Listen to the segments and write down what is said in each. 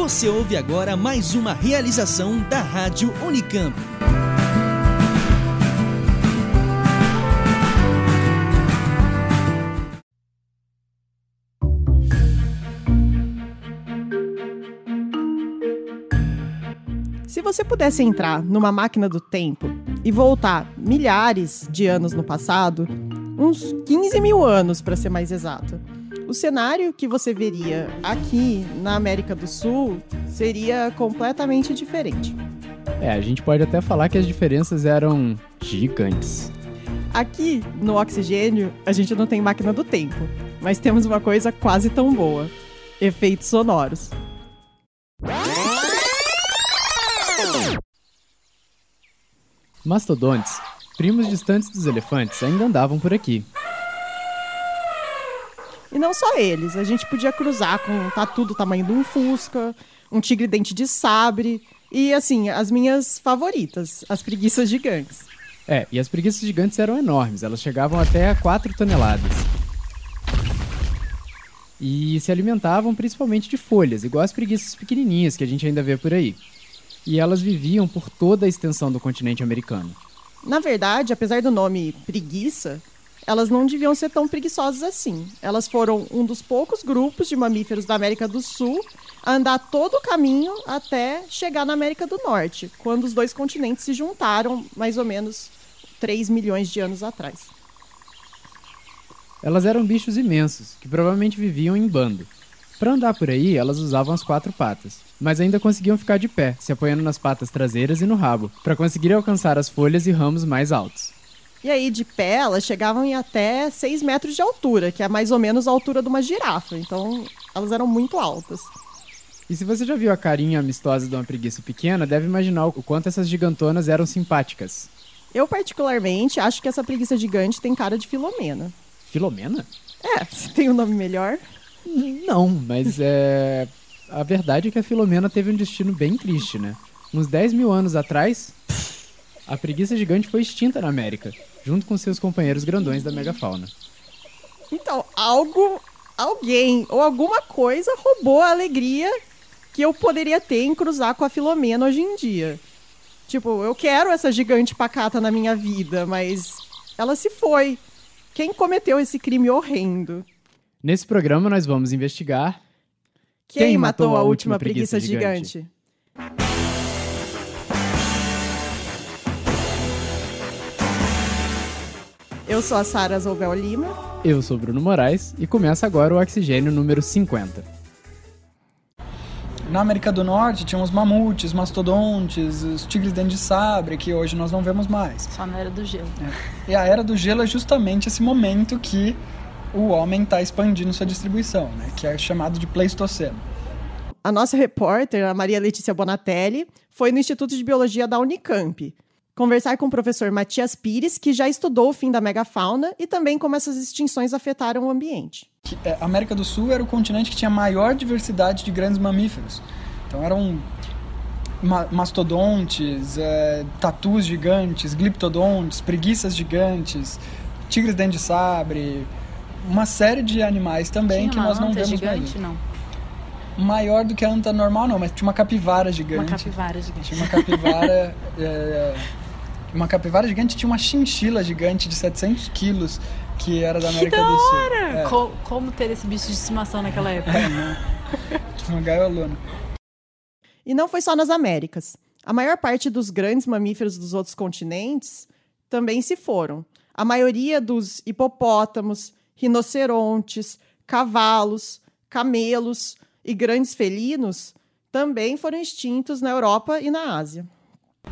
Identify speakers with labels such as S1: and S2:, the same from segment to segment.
S1: Você ouve agora mais uma realização da Rádio Unicamp.
S2: Se você pudesse entrar numa máquina do tempo e voltar milhares de anos no passado, uns 15 mil anos para ser mais exato, o cenário que você veria aqui na América do Sul seria completamente diferente.
S3: É, a gente pode até falar que as diferenças eram gigantes.
S2: Aqui no oxigênio, a gente não tem máquina do tempo, mas temos uma coisa quase tão boa: efeitos sonoros.
S3: Mastodontes, primos distantes dos elefantes, ainda andavam por aqui.
S2: Não só eles, a gente podia cruzar com um tatu do tamanho de um fusca, um tigre dente de sabre e, assim, as minhas favoritas, as preguiças gigantes.
S3: É, e as preguiças gigantes eram enormes, elas chegavam até a 4 toneladas. E se alimentavam principalmente de folhas, igual as preguiças pequenininhas que a gente ainda vê por aí. E elas viviam por toda a extensão do continente americano.
S2: Na verdade, apesar do nome preguiça, elas não deviam ser tão preguiçosas assim. Elas foram um dos poucos grupos de mamíferos da América do Sul a andar todo o caminho até chegar na América do Norte, quando os dois continentes se juntaram, mais ou menos 3 milhões de anos atrás.
S3: Elas eram bichos imensos, que provavelmente viviam em bando. Para andar por aí, elas usavam as quatro patas, mas ainda conseguiam ficar de pé, se apoiando nas patas traseiras e no rabo, para conseguir alcançar as folhas e ramos mais altos.
S2: E aí, de pé, elas chegavam em até 6 metros de altura, que é mais ou menos a altura de uma girafa. Então, elas eram muito altas.
S3: E se você já viu a carinha amistosa de uma preguiça pequena, deve imaginar o quanto essas gigantonas eram simpáticas.
S2: Eu, particularmente, acho que essa preguiça gigante tem cara de Filomena.
S3: Filomena?
S2: É, tem um nome melhor?
S3: Não, mas é. A verdade é que a Filomena teve um destino bem triste, né? Uns 10 mil anos atrás, a preguiça gigante foi extinta na América, junto com seus companheiros grandões da megafauna.
S2: Então, algo, alguém ou alguma coisa roubou a alegria que eu poderia ter em cruzar com a Filomena hoje em dia. Tipo, eu quero essa gigante pacata na minha vida, mas ela se foi. Quem cometeu esse crime horrendo?
S3: Nesse programa nós vamos investigar
S2: quem, quem matou, matou, a última preguiça, preguiça gigante. gigante. Eu sou a Sara Zoubel Lima.
S3: Eu sou Bruno Moraes e começa agora o Oxigênio número 50.
S4: Na América do Norte tinha os mamutes, mastodontes, os tigres dente de sabre, que hoje nós não vemos mais.
S5: Só na Era do Gelo.
S4: É. E a Era do Gelo é justamente esse momento que o homem está expandindo sua distribuição, né? que é chamado de Pleistoceno.
S2: A nossa repórter, a Maria Letícia Bonatelli, foi no Instituto de Biologia da Unicamp conversar com o professor Matias Pires, que já estudou o fim da megafauna e também como essas extinções afetaram o ambiente.
S4: É, a América do Sul era o continente que tinha maior diversidade de grandes mamíferos. Então eram mastodontes, é, tatus gigantes, gliptodontes, preguiças gigantes, tigres dente de sabre, uma série de animais também
S5: tinha
S4: que nós não vemos
S5: gigante,
S4: mais.
S5: não.
S4: Maior do que a anta normal, não, mas tinha uma capivara gigante.
S5: Uma capivara gigante.
S4: Tinha uma capivara. é, uma capivara gigante tinha uma chinchila gigante de 700 quilos que era da América
S5: que da
S4: do Sul.
S5: É. Co como ter esse bicho de estimação naquela época? É,
S4: né? Tinha uma gaiolona.
S2: E não foi só nas Américas. A maior parte dos grandes mamíferos dos outros continentes também se foram. A maioria dos hipopótamos, rinocerontes, cavalos, camelos e grandes felinos também foram extintos na Europa e na Ásia.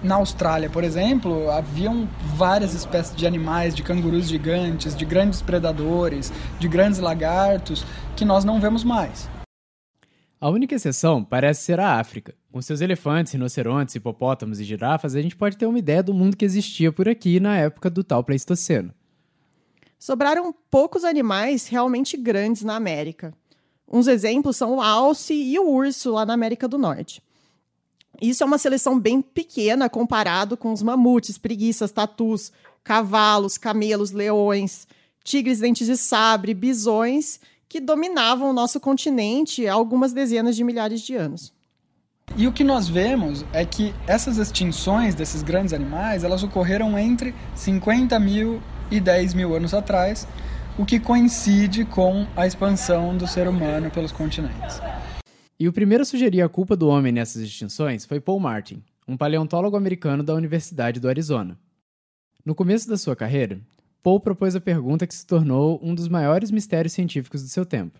S4: Na Austrália, por exemplo, haviam várias espécies de animais, de cangurus gigantes, de grandes predadores, de grandes lagartos, que nós não vemos mais.
S3: A única exceção parece ser a África. Com seus elefantes, rinocerontes, hipopótamos e girafas, a gente pode ter uma ideia do mundo que existia por aqui na época do tal Pleistoceno.
S2: Sobraram poucos animais realmente grandes na América. Uns exemplos são o alce e o urso lá na América do Norte. Isso é uma seleção bem pequena comparado com os mamutes, preguiças, tatus, cavalos, camelos, leões, tigres dentes de sabre, bisões que dominavam o nosso continente há algumas dezenas de milhares de anos.
S4: E o que nós vemos é que essas extinções desses grandes animais, elas ocorreram entre 50 mil e 10 mil anos atrás, o que coincide com a expansão do ser humano pelos continentes.
S3: E o primeiro a sugerir a culpa do homem nessas extinções foi Paul Martin, um paleontólogo americano da Universidade do Arizona. No começo da sua carreira, Paul propôs a pergunta que se tornou um dos maiores mistérios científicos do seu tempo.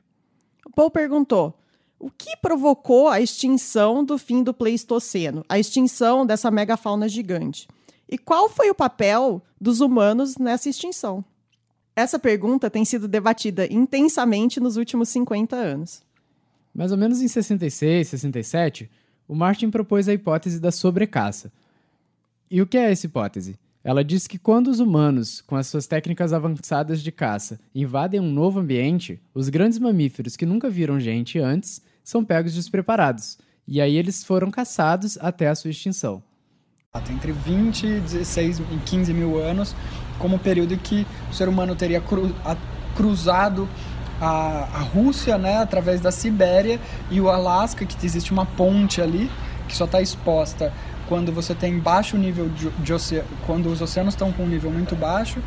S2: Paul perguntou: o que provocou a extinção do fim do Pleistoceno, a extinção dessa megafauna gigante? E qual foi o papel dos humanos nessa extinção? Essa pergunta tem sido debatida intensamente nos últimos 50 anos.
S3: Mais ou menos em 66, 67, o Martin propôs a hipótese da sobrecaça. E o que é essa hipótese? Ela diz que quando os humanos, com as suas técnicas avançadas de caça, invadem um novo ambiente, os grandes mamíferos que nunca viram gente antes são pegos despreparados, e aí eles foram caçados até a sua extinção.
S4: Entre 20, 16 e 15 mil anos, como período em que o ser humano teria cru, a, cruzado a, a Rússia, né, através da Sibéria e o Alasca, que existe uma ponte ali que só está exposta quando você tem baixo nível de, de oceano, quando os oceanos estão com um nível muito baixo,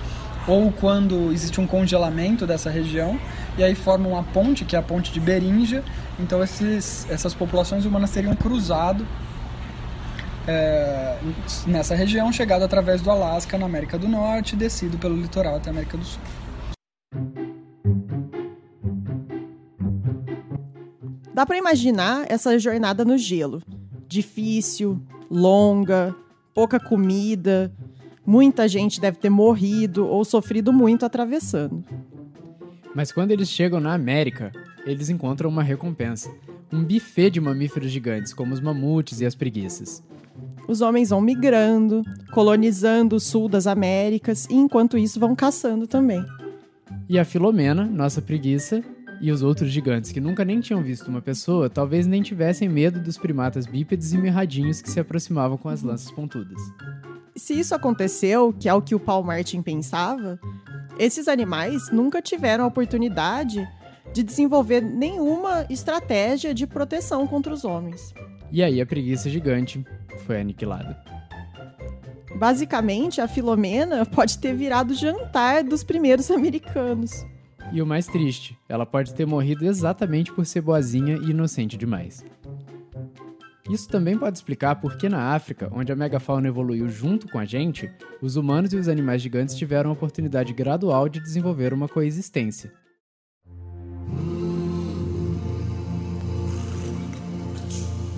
S4: ou quando existe um congelamento dessa região, e aí forma uma ponte, que é a ponte de Beringia. Então esses, essas populações humanas teriam cruzado é, nessa região, chegado através do Alasca na América do Norte e descido pelo litoral até a América do Sul.
S2: Dá para imaginar essa jornada no gelo. Difícil, longa, pouca comida, muita gente deve ter morrido ou sofrido muito atravessando.
S3: Mas quando eles chegam na América, eles encontram uma recompensa: um buffet de mamíferos gigantes, como os mamutes e as preguiças.
S2: Os homens vão migrando, colonizando o sul das Américas e enquanto isso vão caçando também.
S3: E a Filomena, nossa preguiça, e os outros gigantes que nunca nem tinham visto uma pessoa, talvez nem tivessem medo dos primatas bípedes e mirradinhos que se aproximavam com as lanças pontudas.
S2: Se isso aconteceu, que é o que o Paul Martin pensava, esses animais nunca tiveram a oportunidade de desenvolver nenhuma estratégia de proteção contra os homens.
S3: E aí a preguiça gigante foi aniquilada.
S2: Basicamente, a Filomena pode ter virado jantar dos primeiros americanos.
S3: E o mais triste, ela pode ter morrido exatamente por ser boazinha e inocente demais. Isso também pode explicar por que na África, onde a megafauna evoluiu junto com a gente, os humanos e os animais gigantes tiveram a oportunidade gradual de desenvolver uma coexistência.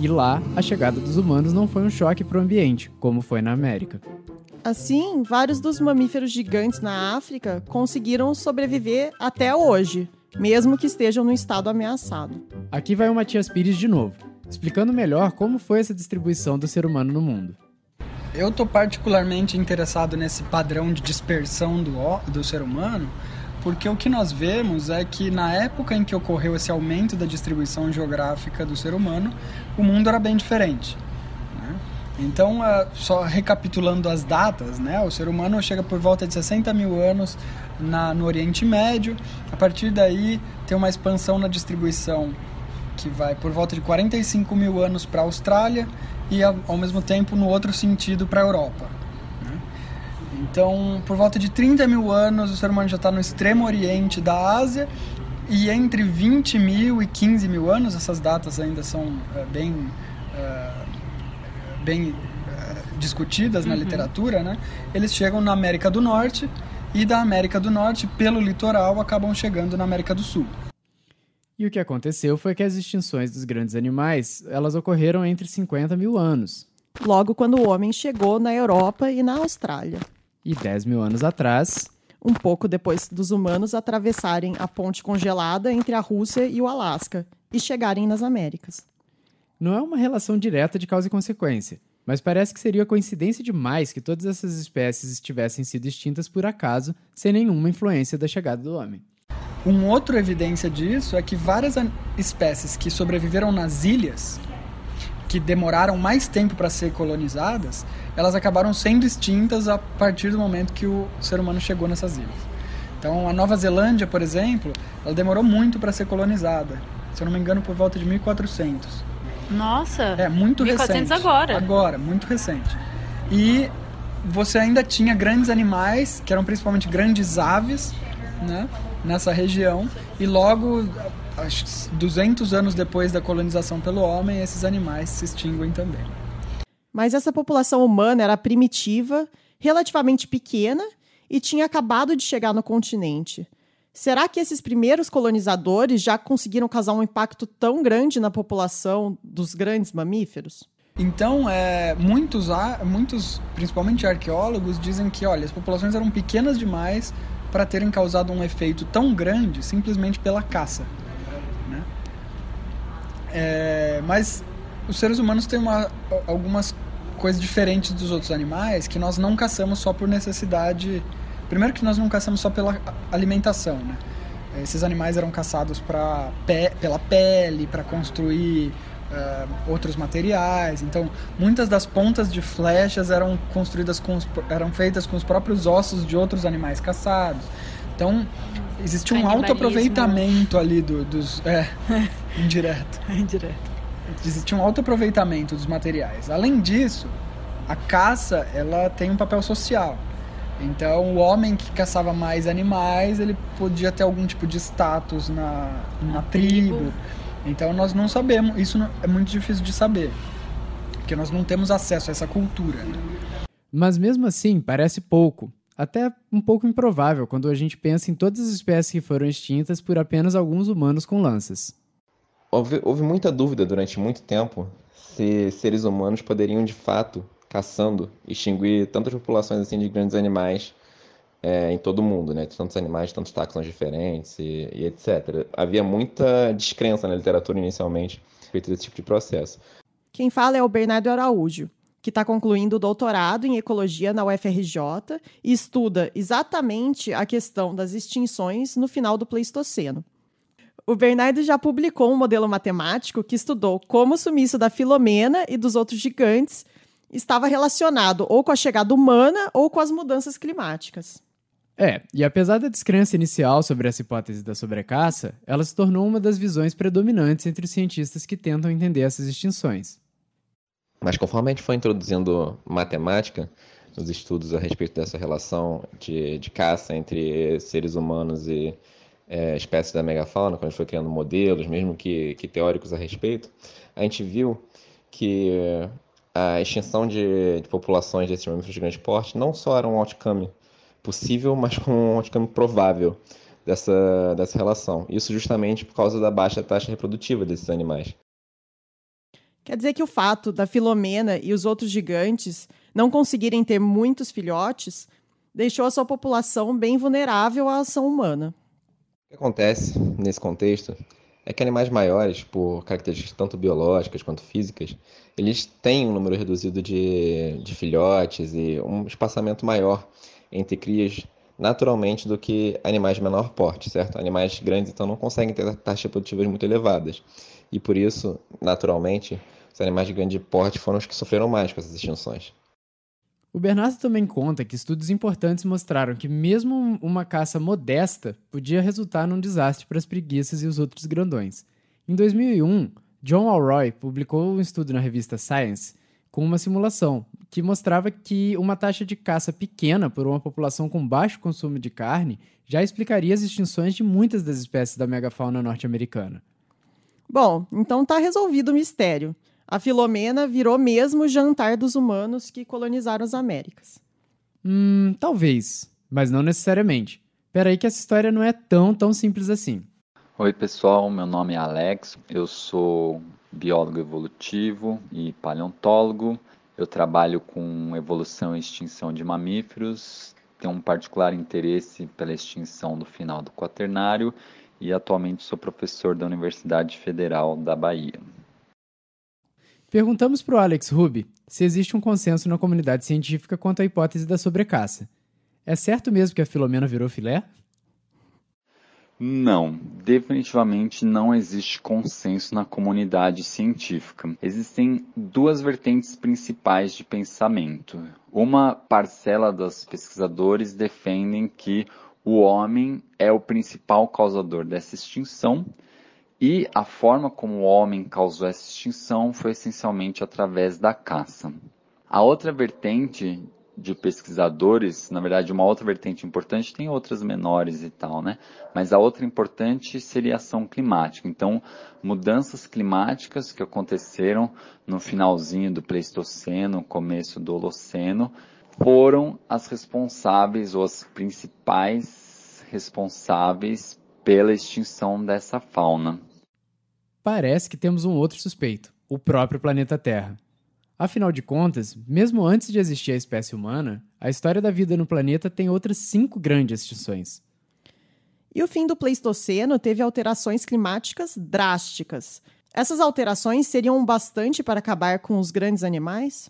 S3: E lá, a chegada dos humanos não foi um choque para o ambiente, como foi na América.
S2: Assim, vários dos mamíferos gigantes na África conseguiram sobreviver até hoje, mesmo que estejam no estado ameaçado.
S3: Aqui vai o Matias Pires de novo, explicando melhor como foi essa distribuição do ser humano no mundo.
S4: Eu estou particularmente interessado nesse padrão de dispersão do, do ser humano, porque o que nós vemos é que na época em que ocorreu esse aumento da distribuição geográfica do ser humano, o mundo era bem diferente. Então, só recapitulando as datas, né, o ser humano chega por volta de 60 mil anos na, no Oriente Médio. A partir daí, tem uma expansão na distribuição que vai por volta de 45 mil anos para a Austrália e, ao, mesmo tempo, no outro sentido, para a Europa. Né? Então, por volta de 30 mil anos, o ser humano já está no extremo oriente da Ásia e entre 20 mil e 15 mil anos, essas datas ainda são uh, bem... Uh, bem uh, discutidas uhum. na literatura, né? Eles chegam na América do Norte e da América do Norte, pelo litoral, acabam chegando na América do Sul.
S3: E o que aconteceu foi que as extinções dos grandes animais elas ocorreram entre 50 mil anos.
S2: Logo quando o homem chegou na Europa e na Austrália.
S3: E 10 mil anos atrás.
S2: Um pouco depois dos humanos atravessarem a ponte congelada entre a Rússia e o Alasca e chegarem nas Américas.
S3: Não é uma relação direta de causa e consequência, mas parece que seria coincidência demais que todas essas espécies tivessem sido extintas por acaso, sem nenhuma influência da chegada do homem.
S4: Um outro evidência disso é que várias espécies que sobreviveram nas ilhas, que demoraram mais tempo para ser colonizadas, elas acabaram sendo extintas a partir do momento que o ser humano chegou nessas ilhas. Então, a Nova Zelândia, por exemplo, ela demorou muito para ser colonizada. Se eu não me engano, por volta de 1400.
S5: Nossa.
S4: É, muito
S5: 1400
S4: recente.
S5: agora.
S4: Agora, muito recente. E você ainda tinha grandes animais, que eram principalmente grandes aves, né? Nessa região. E logo, acho que 200 anos depois da colonização pelo homem, esses animais se extinguem também.
S2: Mas essa população humana era primitiva, relativamente pequena e tinha acabado de chegar no continente. Será que esses primeiros colonizadores já conseguiram causar um impacto tão grande na população dos grandes mamíferos?
S4: Então, é, muitos, muitos, principalmente arqueólogos, dizem que, olha, as populações eram pequenas demais para terem causado um efeito tão grande simplesmente pela caça. né? É, mas os seres humanos têm uma, algumas coisas diferentes dos outros animais que nós não caçamos só por necessidade. Primeiro que nós não caçamos só pela alimentação, né? Esses animais eram caçados pra pe pela pele, para construir ah, outros materiais. Então, muitas das pontas de flechas eram construídas com os, eram feitas com os próprios ossos de outros animais caçados. Então, existia um
S5: Canibalismo.
S4: autoaproveitamento ali do, dos é, indireto
S5: Direto.
S4: existia um alto aproveitamento dos materiais. Além disso, a caça ela tem um papel social. Então, o homem que caçava mais animais, ele podia ter algum tipo de status na, na tribo.
S5: tribo.
S4: Então, nós não sabemos. Isso é muito difícil de saber. Porque nós não temos acesso a essa cultura. né?
S3: Mas mesmo assim, parece pouco. Até um pouco improvável quando a gente pensa em todas as espécies que foram extintas por apenas alguns humanos com lanças.
S6: Houve, houve muita dúvida durante muito tempo se seres humanos poderiam de fato, caçando, extinguir tantas populações assim de grandes animais é, em todo o mundo, né? Tantos animais, tantos táxons diferentes e, e etc. Havia muita descrença na literatura inicialmente respeito desse tipo de processo.
S2: Quem fala é o Bernardo Araújo, que está concluindo o doutorado em ecologia na UFRJ e estuda exatamente a questão das extinções no final do Pleistoceno. O Bernardo já publicou um modelo matemático que estudou como o sumiço da Filomena e dos outros gigantes estava relacionado ou com a chegada humana ou com as mudanças climáticas.
S3: É, e apesar da descrença inicial sobre essa hipótese da sobrecaça, ela se tornou uma das visões predominantes entre os cientistas que tentam entender essas extinções.
S6: Mas conforme a gente foi introduzindo matemática nos estudos a respeito dessa relação de, de caça entre seres humanos e é, espécies da megafauna, quando a gente foi criando modelos, mesmo que, que teóricos a respeito, a gente viu que a extinção de, de populações desses mamíferos de grande porte não só era um outcome possível, mas como um outcome provável dessa, dessa relação. Isso justamente por causa da baixa taxa reprodutiva desses animais.
S2: Quer dizer que o fato da Filomena e os outros gigantes não conseguirem ter muitos filhotes deixou a sua população bem vulnerável à ação humana.
S6: O que acontece nesse contexto é que animais maiores, por características tanto biológicas quanto físicas, eles têm um número reduzido de, de filhotes e um espaçamento maior entre crias naturalmente do que animais de menor porte, certo? Animais grandes então não conseguem ter taxas reprodutivas muito elevadas. E por isso, naturalmente, os animais de grande porte foram os que sofreram mais com essas extinções.
S3: O Bernardo também conta que estudos importantes mostraram que mesmo um- uma caça modesta podia resultar num desastre para as preguiças e os outros grandões. Em 2001, John Alroy publicou um estudo na revista Science com uma simulação que mostrava que uma taxa de caça pequena por uma população com baixo consumo de carne já explicaria as extinções de muitas das espécies da megafauna norte-americana.
S2: Bom, então tá resolvido o mistério. A Filomena virou mesmo o jantar dos humanos que colonizaram as Américas.
S3: Hum, talvez, mas não necessariamente. Peraí que essa história não é tão, tão simples assim.
S7: Oi, pessoal, meu nome é Alex, eu sou biólogo evolutivo e paleontólogo. Eu trabalho com evolução e extinção de mamíferos, tenho um particular interesse pela extinção do final do quaternário e atualmente sou professor da Universidade Federal da Bahia.
S3: Perguntamos para o Alex Ruby se existe um consenso na comunidade científica quanto à hipótese da sobrecaça. É certo mesmo que a Filomena virou filé?
S7: Não, definitivamente não existe consenso na comunidade científica. Existem duas vertentes principais de pensamento. Uma parcela dos pesquisadores defendem que o homem é o principal causador dessa extinção, E a forma como o homem causou essa extinção foi essencialmente através da caça. A outra vertente de pesquisadores, na verdade, uma outra vertente importante, tem outras menores e tal, né? Mas a outra importante seria a ação climática. Então, mudanças climáticas que aconteceram no finalzinho do Pleistoceno, começo do Holoceno, foram as responsáveis ou as principais responsáveis pela extinção dessa fauna.
S3: Parece que temos um outro suspeito, o próprio planeta Terra. Afinal de contas, mesmo antes de existir a espécie humana, a história da vida no planeta tem outras cinco grandes extinções.
S2: E o fim do Pleistoceno teve alterações climáticas drásticas. Essas alterações seriam bastante para acabar com os grandes animais?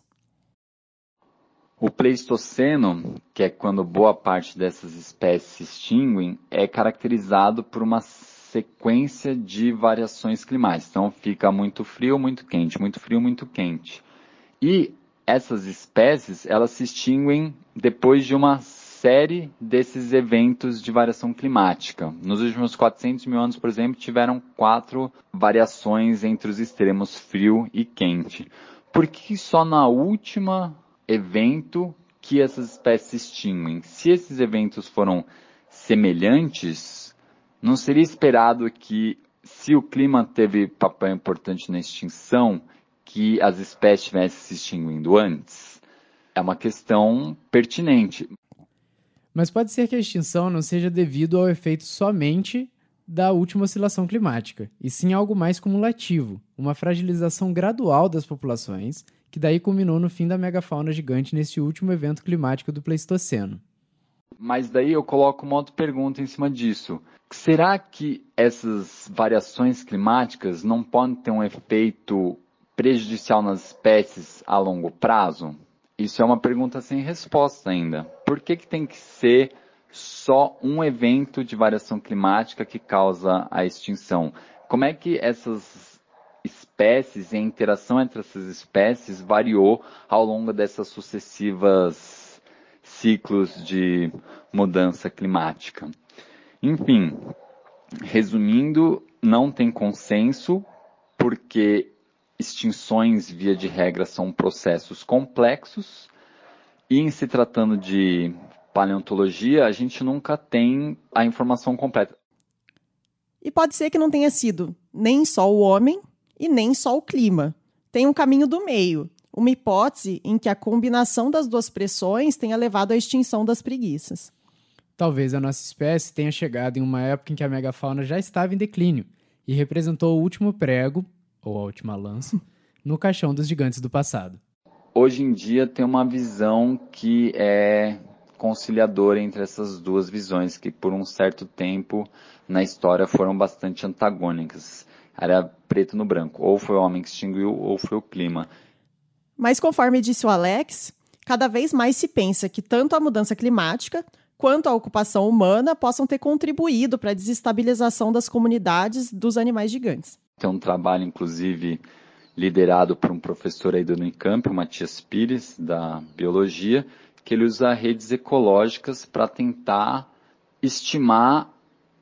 S7: O Pleistoceno, que é quando boa parte dessas espécies se extinguem, é caracterizado por uma sequência de variações climáticas. Então fica muito frio, muito quente, muito frio, muito quente. E essas espécies, elas se extinguem depois de uma série desses eventos de variação climática. Nos últimos 400 mil anos, por exemplo, tiveram quatro variações entre os extremos frio e quente. Por que só na última evento que essas espécies extinguem. Se esses eventos foram semelhantes, não seria esperado que, se o clima teve papel importante na extinção, que as espécies estivessem se extinguindo antes? É uma questão pertinente.
S3: Mas pode ser que a extinção não seja devido ao efeito somente da última oscilação climática, e sim algo mais cumulativo, uma fragilização gradual das populações que daí culminou no fim da megafauna gigante nesse último evento climático do Pleistoceno.
S7: Mas daí eu coloco uma outra pergunta em cima disso. Será que essas variações climáticas não podem ter um efeito prejudicial nas espécies a longo prazo? Isso é uma pergunta sem resposta ainda. Por que, que tem que ser só um evento de variação climática que causa a extinção? Como é que essas espécies e a interação entre essas espécies variou ao longo dessas sucessivas ciclos de mudança climática. Enfim, resumindo, não tem consenso porque extinções, via de regra, são processos complexos e em se tratando de paleontologia, a gente nunca tem a informação completa.
S2: E pode ser que não tenha sido nem só o homem, e nem só o clima. Tem um caminho do meio, uma hipótese em que a combinação das duas pressões tenha levado à extinção das preguiças.
S3: Talvez a nossa espécie tenha chegado em uma época em que a megafauna já estava em declínio e representou o último prego, ou a última lança, no caixão dos gigantes do passado.
S7: Hoje em dia tem uma visão que é conciliadora entre essas duas visões, que por um certo tempo na história foram bastante antagônicas. Era preto no branco. Ou foi o homem que extinguiu, ou foi o clima.
S2: Mas conforme disse o Alex, cada vez mais se pensa que tanto a mudança climática quanto a ocupação humana possam ter contribuído para a desestabilização das comunidades dos animais gigantes.
S7: Tem um trabalho, inclusive, liderado por um professor aí do Unicamp, o Matias Pires, da Biologia, que ele usa redes ecológicas para tentar estimar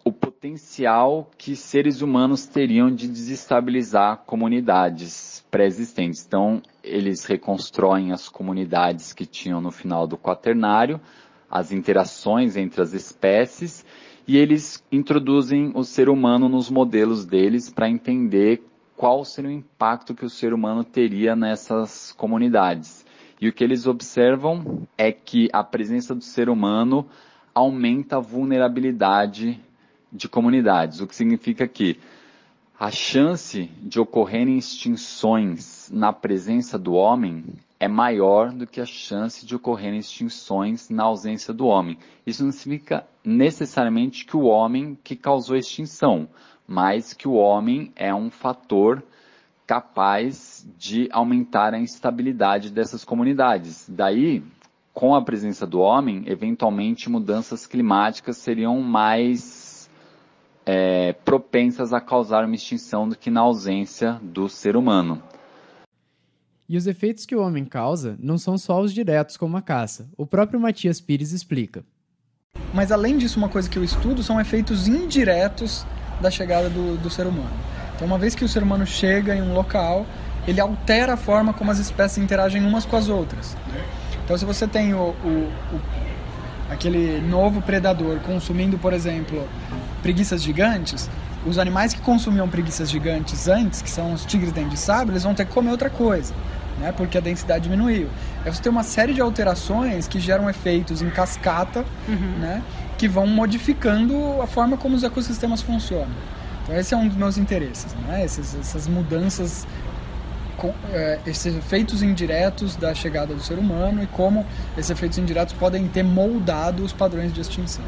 S7: o potencial que seres humanos teriam de desestabilizar comunidades pré-existentes. Então, eles reconstroem as comunidades que tinham no final do quaternário, as interações entre as espécies, e eles introduzem o ser humano nos modelos deles para entender qual seria o impacto que o ser humano teria nessas comunidades. E o que eles observam é que a presença do ser humano aumenta a vulnerabilidade de comunidades, o que significa que a chance de ocorrerem extinções na presença do homem é maior do que a chance de ocorrerem extinções na ausência do homem. Isso não significa necessariamente que o homem que causou a extinção, mas que o homem é um fator capaz de aumentar a instabilidade dessas comunidades. Daí, com a presença do homem, eventualmente mudanças climáticas seriam mais é, propensas a causar uma extinção do que na ausência do ser humano.
S3: E os efeitos que o homem causa não são só os diretos, como a caça. O próprio Matias Pires explica.
S4: Mas além disso, uma coisa que eu estudo são efeitos indiretos da chegada do, do ser humano. Então, uma vez que o ser humano chega em um local, ele altera a forma como as espécies interagem umas com as outras. Então, se você tem o, o, o, aquele novo predador consumindo, por exemplo, preguiças gigantes, os animais que consumiam preguiças gigantes antes, que são os tigres dentes de sabre, eles vão ter que comer outra coisa, né? porque a densidade diminuiu. Aí você tem uma série de alterações que geram efeitos em cascata, uhum. né? que vão modificando a forma como os ecossistemas funcionam. Então esse é um dos meus interesses, né? Essas, essas mudanças, é, esses efeitos indiretos da chegada do ser humano e como esses efeitos indiretos podem ter moldado os padrões de extinção.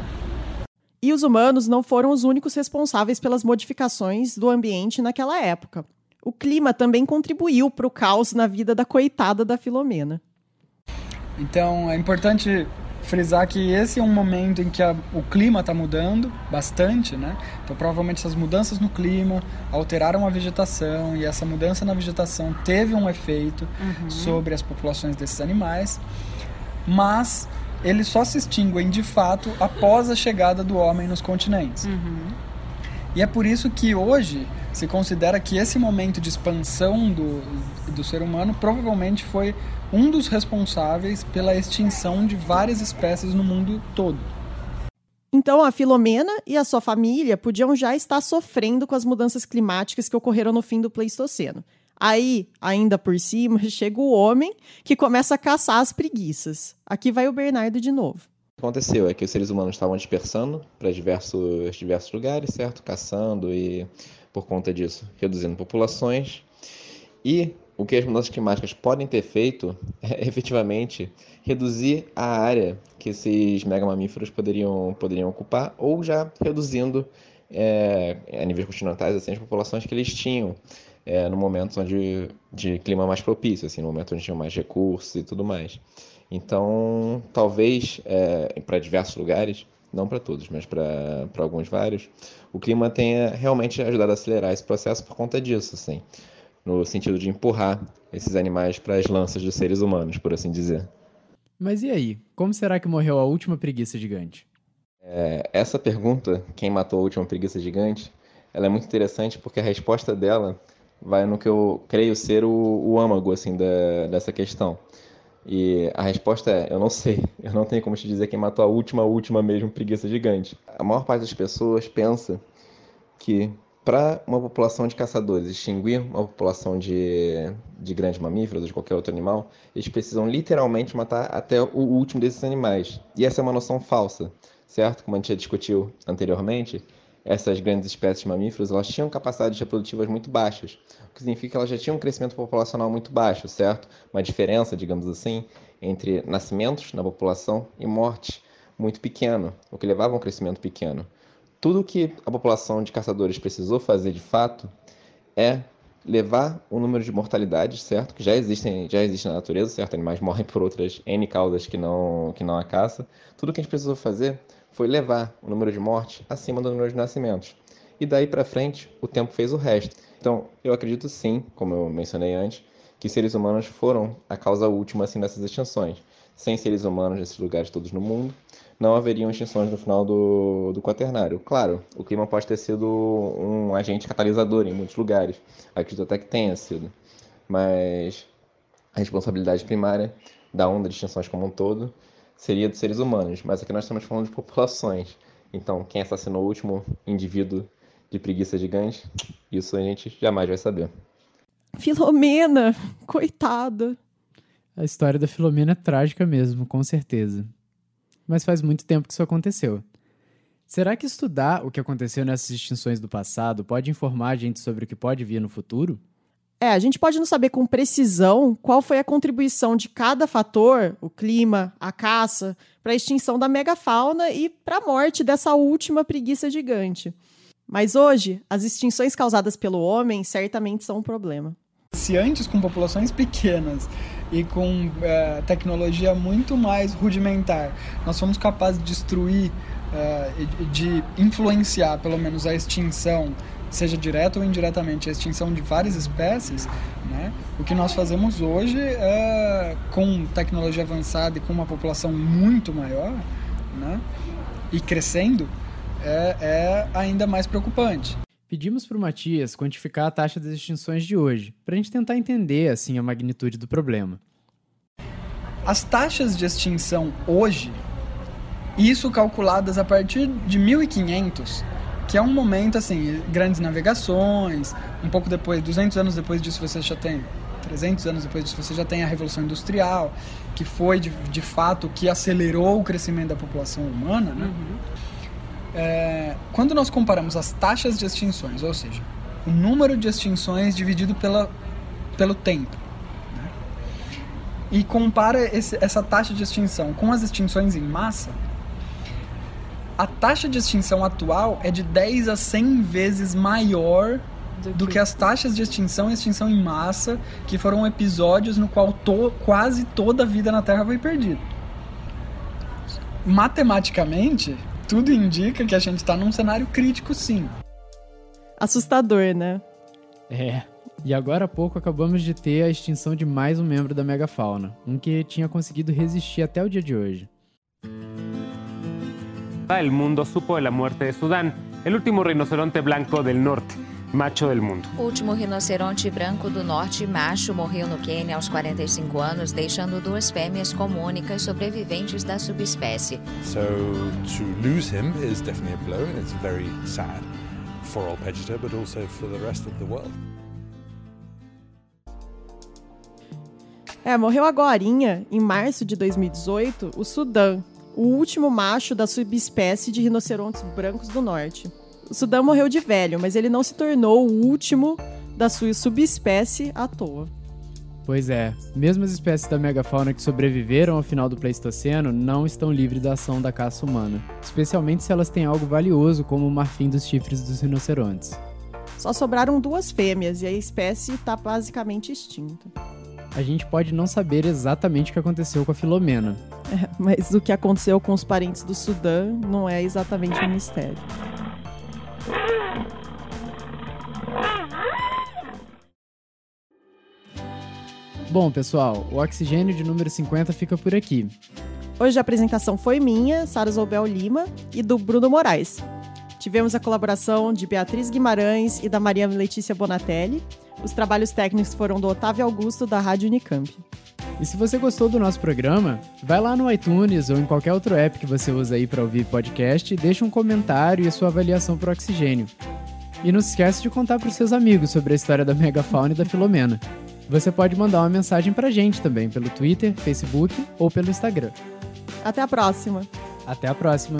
S2: E os humanos não foram os únicos responsáveis pelas modificações do ambiente naquela época. O clima também contribuiu para o caos na vida da coitada da Filomena.
S4: Então é importante frisar que esse é um momento em que a, o clima está mudando bastante, né? Então provavelmente essas mudanças no clima alteraram a vegetação e essa mudança na vegetação teve um efeito uhum. sobre as populações desses animais, mas eles só se extinguem de fato após a chegada do homem nos continentes. Uhum. E é por isso que hoje se considera que esse momento de expansão do, do ser humano provavelmente foi um dos responsáveis pela extinção de várias espécies no mundo todo.
S2: Então, a Filomena e a sua família podiam já estar sofrendo com as mudanças climáticas que ocorreram no fim do Pleistoceno. Aí, ainda por cima, chega o homem que começa a caçar as preguiças. Aqui vai o Bernardo de novo.
S6: Aconteceu é que os seres humanos estavam dispersando para diversos, diversos lugares, certo? Caçando e, por conta disso, reduzindo populações. E o que as mudanças climáticas podem ter feito é efetivamente reduzir a área que esses megamamíferos poderiam, poderiam ocupar, ou já reduzindo é, a níveis continentais assim, as populações que eles tinham é, no momento onde, de clima mais propício, assim, no momento onde tinham mais recursos e tudo mais. Então, talvez é, para diversos lugares, não para todos, mas para alguns vários, o clima tenha realmente ajudado a acelerar esse processo por conta disso, assim no sentido de empurrar esses animais para as lanças dos seres humanos, por assim dizer.
S3: Mas e aí? Como será que morreu a última preguiça gigante?
S6: É, essa pergunta, quem matou a última preguiça gigante, ela é muito interessante porque a resposta dela vai no que eu creio ser o, o âmago assim, da, dessa questão. E a resposta é: eu não sei. Eu não tenho como te dizer quem matou a última, última mesmo preguiça gigante. A maior parte das pessoas pensa que para uma população de caçadores extinguir uma população de, de grandes mamíferos ou de qualquer outro animal, eles precisam literalmente matar até o último desses animais. E essa é uma noção falsa, certo? Como a gente já discutiu anteriormente, essas grandes espécies mamíferos elas tinham capacidades reprodutivas muito baixas, o que significa que elas já tinham um crescimento populacional muito baixo, certo? Uma diferença, digamos assim, entre nascimentos na população e morte muito pequeno, o que levava a um crescimento pequeno tudo que a população de caçadores precisou fazer de fato é levar o número de mortalidades, certo? Que já existem, já existe na natureza, certo? Animais morrem por outras N causas que não, que não a caça. Tudo que a gente precisou fazer foi levar o número de mortes acima do número de nascimentos. E daí para frente, o tempo fez o resto. Então, eu acredito sim, como eu mencionei antes, que seres humanos foram a causa última assim dessas extinções. Sem seres humanos nesses lugares todos no mundo, não haveriam extinções no final do, do quaternário. Claro, o clima pode ter sido um agente catalisador em muitos lugares. Acredito até que tenha sido. Mas a responsabilidade primária da onda de extinções como um todo seria dos seres humanos. Mas aqui nós estamos falando de populações. Então, quem assassinou o último indivíduo de preguiça gigante, isso a gente jamais vai saber.
S2: Filomena, coitada.
S3: A história da Filomena é trágica mesmo, com certeza mas faz muito tempo que isso aconteceu. Será que estudar o que aconteceu nessas extinções do passado pode informar a gente sobre o que pode vir no futuro?
S2: É, a gente pode não saber com precisão qual foi a contribuição de cada fator, o clima, a caça, para a extinção da megafauna e para a morte dessa última preguiça gigante. Mas hoje, as extinções causadas pelo homem certamente são um problema.
S4: Se antes com populações pequenas e com é, tecnologia muito mais rudimentar, nós fomos capazes de destruir, é, de influenciar pelo menos a extinção, seja direta ou indiretamente, a extinção de várias espécies, né? o que nós fazemos hoje é, com tecnologia avançada e com uma população muito maior né? e crescendo, é, é ainda mais preocupante.
S3: Pedimos para o Matias quantificar a taxa das extinções de hoje, para a gente tentar entender assim a magnitude do problema.
S4: As taxas de extinção hoje, isso calculadas a partir de 1500, que é um momento assim, grandes navegações, um pouco depois, 200 anos depois disso você já tem 300 anos depois disso, você já tem a Revolução Industrial, que foi de, de fato que acelerou o crescimento da população humana. Né? Uhum. É, quando nós comparamos as taxas de extinções, ou seja, o número de extinções dividido pela, pelo tempo, né? e compara esse, essa taxa de extinção com as extinções em massa, a taxa de extinção atual é de 10 a 100 vezes maior do, do que... que... as taxas de extinção e extinção em massa, que foram episódios no qual to, quase toda a vida na Terra foi perdida. Matematicamente, tudo indica que a gente está num cenário crítico, sim.
S2: Assustador, né?
S3: É. E agora há pouco acabamos de ter a extinção de mais um membro da megafauna, um que tinha conseguido resistir até o dia de hoje.
S8: El mundo supo de la muerte de Sudán, el último rinoceronte blanco del norte, macho del mundo.
S9: O último rinoceronte branco do norte macho morreu no Quênia aos 45 anos, deixando duas fêmeas como únicas sobreviventes da subespécie.
S10: So to lose him is definitely a blow and it's very sad for Alpegita but also for the rest of the world.
S2: É, morreu agora, em março de 2018, o Sudã, o último macho da subespécie de rinocerontes brancos do norte. O Sudão morreu de velho, mas ele não se tornou o último da sua subespécie à toa.
S3: Pois é, mesmo as espécies da megafauna que sobreviveram ao final do Pleistoceno não estão livres da ação da caça humana, especialmente se elas têm algo valioso como o marfim dos chifres dos rinocerontes.
S2: Só sobraram duas fêmeas e a espécie está basicamente extinta.
S3: A gente pode não saber exatamente o que aconteceu com a Filomena.
S2: É, mas o que aconteceu com os parentes do Sudã não é exatamente um mistério.
S3: Bom, pessoal, o Oxigênio de número 50 fica por aqui.
S2: Hoje a apresentação foi minha, Sara Zobel Lima, e do Bruno Moraes. Tivemos a colaboração de Beatriz Guimarães e da Maria Letícia Bonatelli. Os trabalhos técnicos foram do Otávio Augusto, da Rádio Unicamp.
S3: E se você gostou do nosso programa, vai lá no iTunes ou em qualquer outro app que você usa aí para ouvir podcast e deixa um comentário e a sua avaliação para o Oxigênio. E não se esquece de contar para os seus amigos sobre a história da megafauna e da Filomena. Você pode mandar uma mensagem pra gente também pelo Twitter, Facebook ou pelo Instagram.
S2: Até a próxima.
S3: Até a próxima.